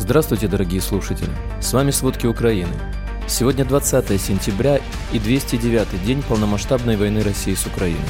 Здравствуйте, дорогие слушатели! С вами «Сводки Украины». Сегодня 20 сентября и 209 день полномасштабной войны России с Украиной.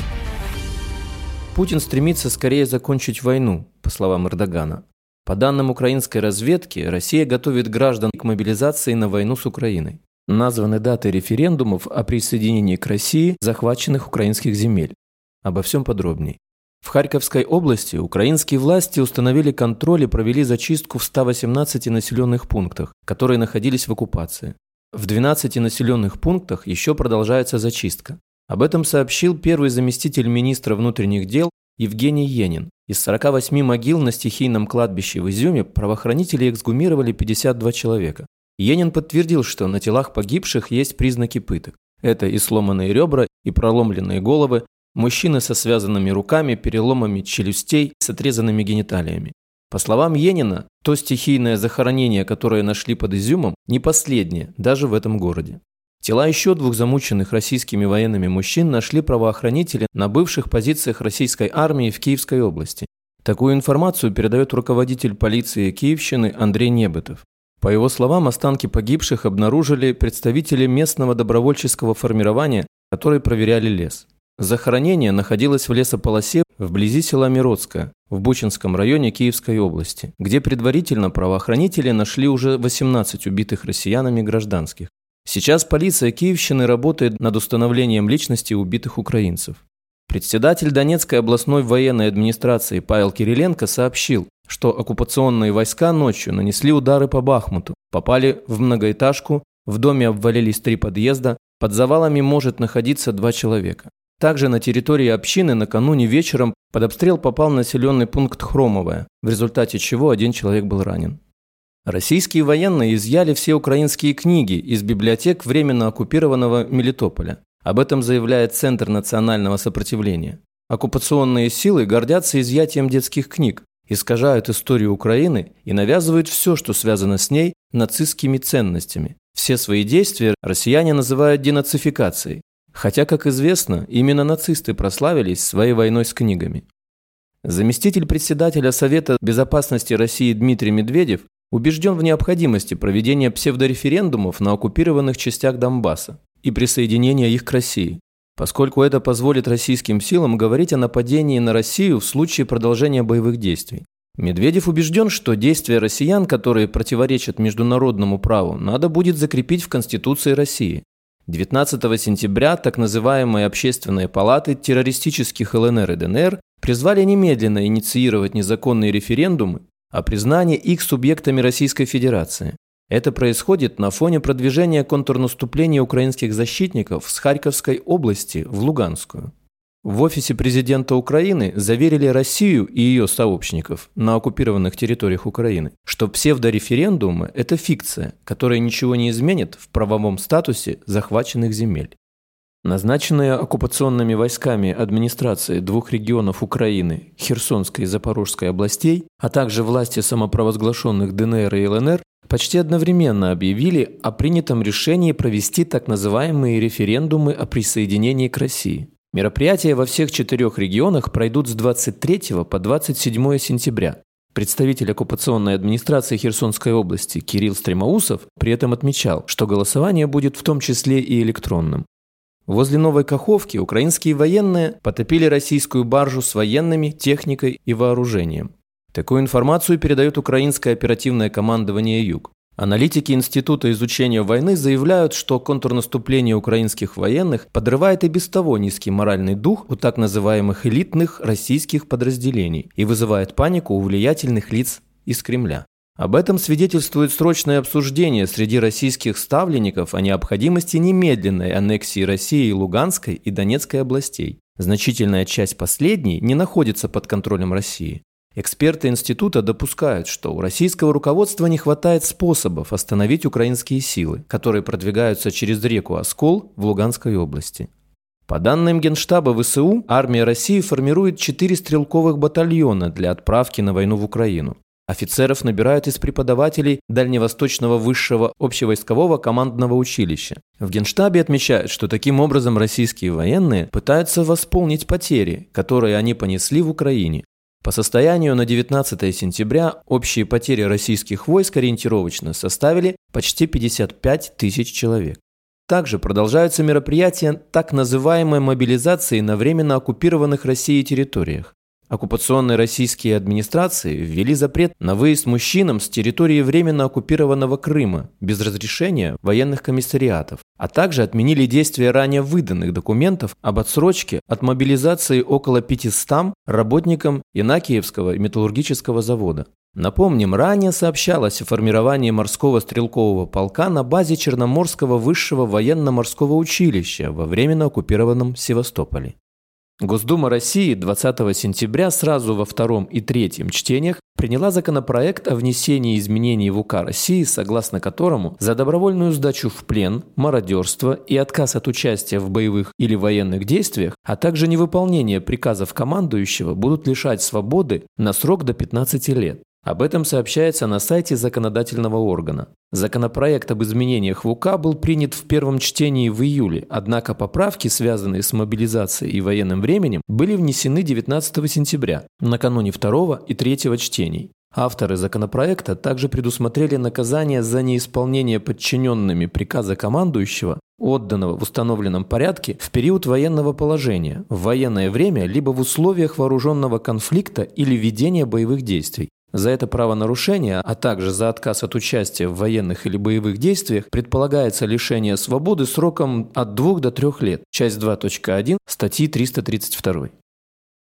Путин стремится скорее закончить войну, по словам Эрдогана. По данным украинской разведки, Россия готовит граждан к мобилизации на войну с Украиной. Названы даты референдумов о присоединении к России захваченных украинских земель. Обо всем подробней. В Харьковской области украинские власти установили контроль и провели зачистку в 118 населенных пунктах, которые находились в оккупации. В 12 населенных пунктах еще продолжается зачистка. Об этом сообщил первый заместитель министра внутренних дел Евгений Енин. Из 48 могил на стихийном кладбище в Изюме правоохранители эксгумировали 52 человека. Енин подтвердил, что на телах погибших есть признаки пыток. Это и сломанные ребра, и проломленные головы, Мужчины со связанными руками, переломами челюстей, с отрезанными гениталиями. По словам Енина, то стихийное захоронение, которое нашли под Изюмом, не последнее, даже в этом городе. Тела еще двух замученных российскими военными мужчин нашли правоохранители на бывших позициях российской армии в Киевской области. Такую информацию передает руководитель полиции Киевщины Андрей Небытов. По его словам, останки погибших обнаружили представители местного добровольческого формирования, которые проверяли лес. Захоронение находилось в лесополосе вблизи села Миродское, в Бучинском районе Киевской области, где предварительно правоохранители нашли уже 18 убитых россиянами гражданских. Сейчас полиция Киевщины работает над установлением личности убитых украинцев. Председатель Донецкой областной военной администрации Павел Кириленко сообщил, что оккупационные войска ночью нанесли удары по Бахмуту, попали в многоэтажку, в доме обвалились три подъезда, под завалами может находиться два человека. Также на территории общины накануне вечером под обстрел попал населенный пункт Хромовое, в результате чего один человек был ранен. Российские военные изъяли все украинские книги из библиотек временно оккупированного Мелитополя. Об этом заявляет Центр национального сопротивления. Оккупационные силы гордятся изъятием детских книг, искажают историю Украины и навязывают все, что связано с ней, нацистскими ценностями. Все свои действия россияне называют денацификацией, Хотя, как известно, именно нацисты прославились своей войной с книгами. Заместитель председателя Совета безопасности России Дмитрий Медведев убежден в необходимости проведения псевдореферендумов на оккупированных частях Донбасса и присоединения их к России, поскольку это позволит российским силам говорить о нападении на Россию в случае продолжения боевых действий. Медведев убежден, что действия россиян, которые противоречат международному праву, надо будет закрепить в Конституции России. 19 сентября так называемые общественные палаты террористических ЛНР и ДНР призвали немедленно инициировать незаконные референдумы о признании их субъектами Российской Федерации. Это происходит на фоне продвижения контрнаступления украинских защитников с Харьковской области в Луганскую. В офисе президента Украины заверили Россию и ее сообщников на оккупированных территориях Украины, что псевдореферендумы – это фикция, которая ничего не изменит в правовом статусе захваченных земель. Назначенные оккупационными войсками администрации двух регионов Украины, Херсонской и Запорожской областей, а также власти самопровозглашенных ДНР и ЛНР почти одновременно объявили о принятом решении провести так называемые референдумы о присоединении к России. Мероприятия во всех четырех регионах пройдут с 23 по 27 сентября. Представитель оккупационной администрации Херсонской области Кирилл Стремоусов при этом отмечал, что голосование будет в том числе и электронным. Возле Новой Каховки украинские военные потопили российскую баржу с военными, техникой и вооружением. Такую информацию передает украинское оперативное командование «Юг». Аналитики Института изучения войны заявляют, что контрнаступление украинских военных подрывает и без того низкий моральный дух у так называемых элитных российских подразделений и вызывает панику у влиятельных лиц из Кремля. Об этом свидетельствует срочное обсуждение среди российских ставленников о необходимости немедленной аннексии России Луганской и Донецкой областей. Значительная часть последней не находится под контролем России. Эксперты института допускают, что у российского руководства не хватает способов остановить украинские силы, которые продвигаются через реку Оскол в Луганской области. По данным Генштаба ВСУ, армия России формирует четыре стрелковых батальона для отправки на войну в Украину. Офицеров набирают из преподавателей Дальневосточного высшего общевойскового командного училища. В Генштабе отмечают, что таким образом российские военные пытаются восполнить потери, которые они понесли в Украине. По состоянию на 19 сентября общие потери российских войск ориентировочно составили почти 55 тысяч человек. Также продолжаются мероприятия так называемой мобилизации на временно оккупированных Россией территориях. Оккупационные российские администрации ввели запрет на выезд мужчинам с территории временно оккупированного Крыма без разрешения военных комиссариатов, а также отменили действие ранее выданных документов об отсрочке от мобилизации около 500 работникам Янакиевского металлургического завода. Напомним, ранее сообщалось о формировании морского стрелкового полка на базе Черноморского высшего военно-морского училища во временно оккупированном Севастополе. Госдума России 20 сентября сразу во втором и третьем чтениях приняла законопроект о внесении изменений в УК России, согласно которому за добровольную сдачу в плен, мародерство и отказ от участия в боевых или военных действиях, а также невыполнение приказов командующего будут лишать свободы на срок до 15 лет. Об этом сообщается на сайте законодательного органа. Законопроект об изменениях в УК был принят в первом чтении в июле, однако поправки, связанные с мобилизацией и военным временем, были внесены 19 сентября, накануне второго и третьего чтений. Авторы законопроекта также предусмотрели наказание за неисполнение подчиненными приказа командующего, отданного в установленном порядке в период военного положения, в военное время либо в условиях вооруженного конфликта или ведения боевых действий, за это правонарушение, а также за отказ от участия в военных или боевых действиях предполагается лишение свободы сроком от 2 до 3 лет. Часть 2.1 статьи 332.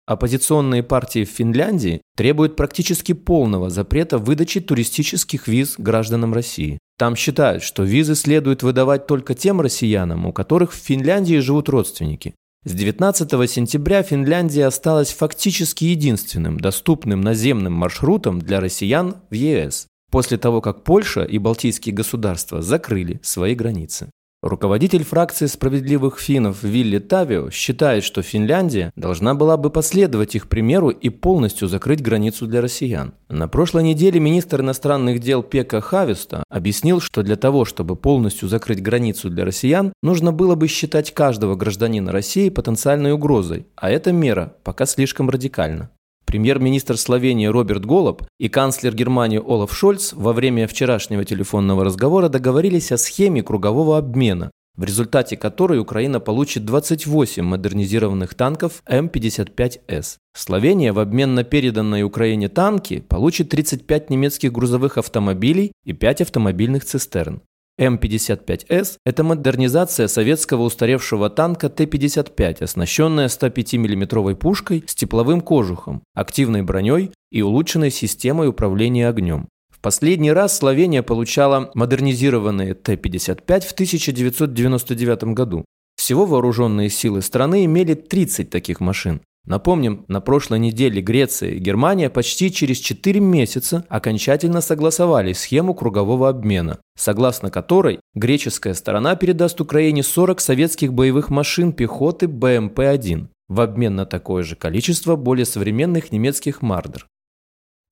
Оппозиционные партии в Финляндии требуют практически полного запрета выдачи туристических виз гражданам России. Там считают, что визы следует выдавать только тем россиянам, у которых в Финляндии живут родственники. С 19 сентября Финляндия осталась фактически единственным доступным наземным маршрутом для россиян в ЕС, после того, как Польша и Балтийские государства закрыли свои границы. Руководитель фракции справедливых финнов Вилли Тавио считает, что Финляндия должна была бы последовать их примеру и полностью закрыть границу для россиян. На прошлой неделе министр иностранных дел Пека Хависта объяснил, что для того, чтобы полностью закрыть границу для россиян, нужно было бы считать каждого гражданина России потенциальной угрозой, а эта мера пока слишком радикальна. Премьер-министр Словении Роберт Голуб и канцлер Германии Олаф Шольц во время вчерашнего телефонного разговора договорились о схеме кругового обмена, в результате которой Украина получит 28 модернизированных танков М-55С. Словения в обмен на переданные Украине танки получит 35 немецких грузовых автомобилей и 5 автомобильных цистерн. М-55С – это модернизация советского устаревшего танка Т-55, оснащенная 105 миллиметровой пушкой с тепловым кожухом, активной броней и улучшенной системой управления огнем. В последний раз Словения получала модернизированные Т-55 в 1999 году. Всего вооруженные силы страны имели 30 таких машин. Напомним, на прошлой неделе Греция и Германия почти через 4 месяца окончательно согласовали схему кругового обмена, согласно которой греческая сторона передаст Украине 40 советских боевых машин пехоты БМП-1 в обмен на такое же количество более современных немецких «Мардер».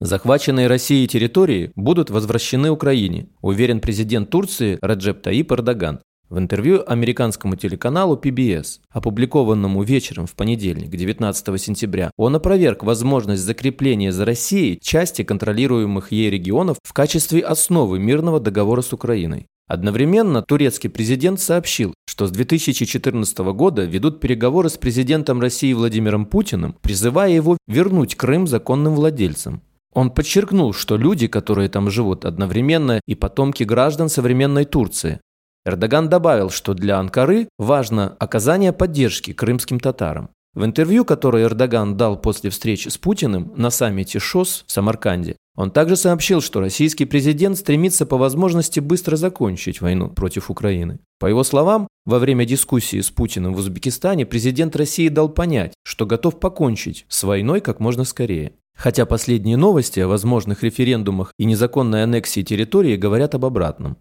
Захваченные Россией территории будут возвращены Украине, уверен президент Турции Раджеп Таип Эрдоган. В интервью американскому телеканалу PBS, опубликованному вечером в понедельник, 19 сентября, он опроверг возможность закрепления за Россией части контролируемых ей регионов в качестве основы мирного договора с Украиной. Одновременно турецкий президент сообщил, что с 2014 года ведут переговоры с президентом России Владимиром Путиным, призывая его вернуть Крым законным владельцам. Он подчеркнул, что люди, которые там живут, одновременно и потомки граждан современной Турции, Эрдоган добавил, что для Анкары важно оказание поддержки крымским татарам. В интервью, которое Эрдоган дал после встречи с Путиным на саммите ШОС в Самарканде, он также сообщил, что российский президент стремится по возможности быстро закончить войну против Украины. По его словам, во время дискуссии с Путиным в Узбекистане президент России дал понять, что готов покончить с войной как можно скорее. Хотя последние новости о возможных референдумах и незаконной аннексии территории говорят об обратном.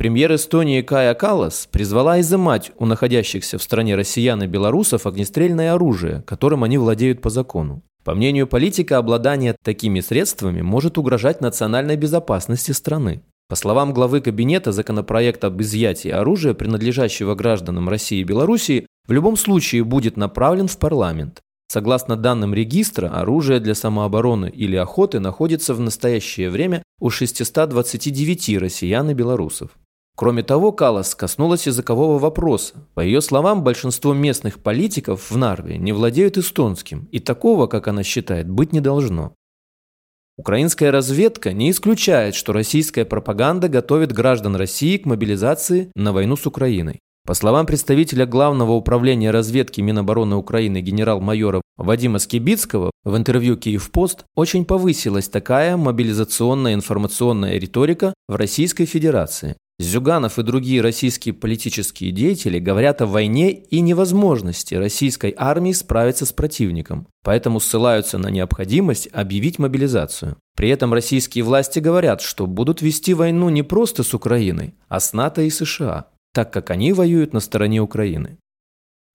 Премьер Эстонии Кая Калас призвала изымать у находящихся в стране россиян и белорусов огнестрельное оружие, которым они владеют по закону. По мнению политика, обладание такими средствами может угрожать национальной безопасности страны. По словам главы кабинета, законопроект об изъятии оружия, принадлежащего гражданам России и Белоруссии, в любом случае будет направлен в парламент. Согласно данным регистра, оружие для самообороны или охоты находится в настоящее время у 629 россиян и белорусов. Кроме того, Калас коснулась языкового вопроса. По ее словам, большинство местных политиков в Нарве не владеют эстонским, и такого, как она считает, быть не должно. Украинская разведка не исключает, что российская пропаганда готовит граждан России к мобилизации на войну с Украиной. По словам представителя Главного управления разведки Минобороны Украины генерал-майора Вадима Скибицкого в интервью «Киевпост» очень повысилась такая мобилизационная информационная риторика в Российской Федерации. Зюганов и другие российские политические деятели говорят о войне и невозможности российской армии справиться с противником, поэтому ссылаются на необходимость объявить мобилизацию. При этом российские власти говорят, что будут вести войну не просто с Украиной, а с НАТО и США, так как они воюют на стороне Украины.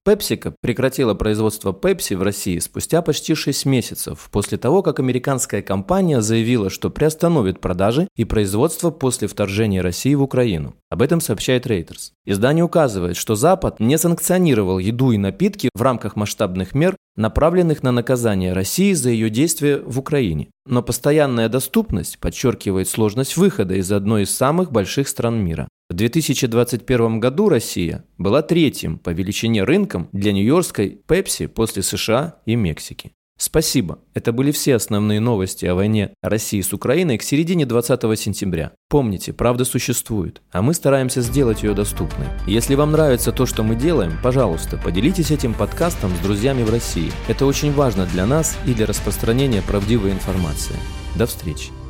PepsiCo прекратила производство Pepsi в России спустя почти 6 месяцев после того, как американская компания заявила, что приостановит продажи и производство после вторжения России в Украину. Об этом сообщает Reuters. Издание указывает, что Запад не санкционировал еду и напитки в рамках масштабных мер, направленных на наказание России за ее действия в Украине. Но постоянная доступность подчеркивает сложность выхода из одной из самых больших стран мира. В 2021 году Россия была третьим по величине рынком для нью-йоркской Pepsi после США и Мексики. Спасибо. Это были все основные новости о войне России с Украиной к середине 20 сентября. Помните, правда существует, а мы стараемся сделать ее доступной. Если вам нравится то, что мы делаем, пожалуйста, поделитесь этим подкастом с друзьями в России. Это очень важно для нас и для распространения правдивой информации. До встречи.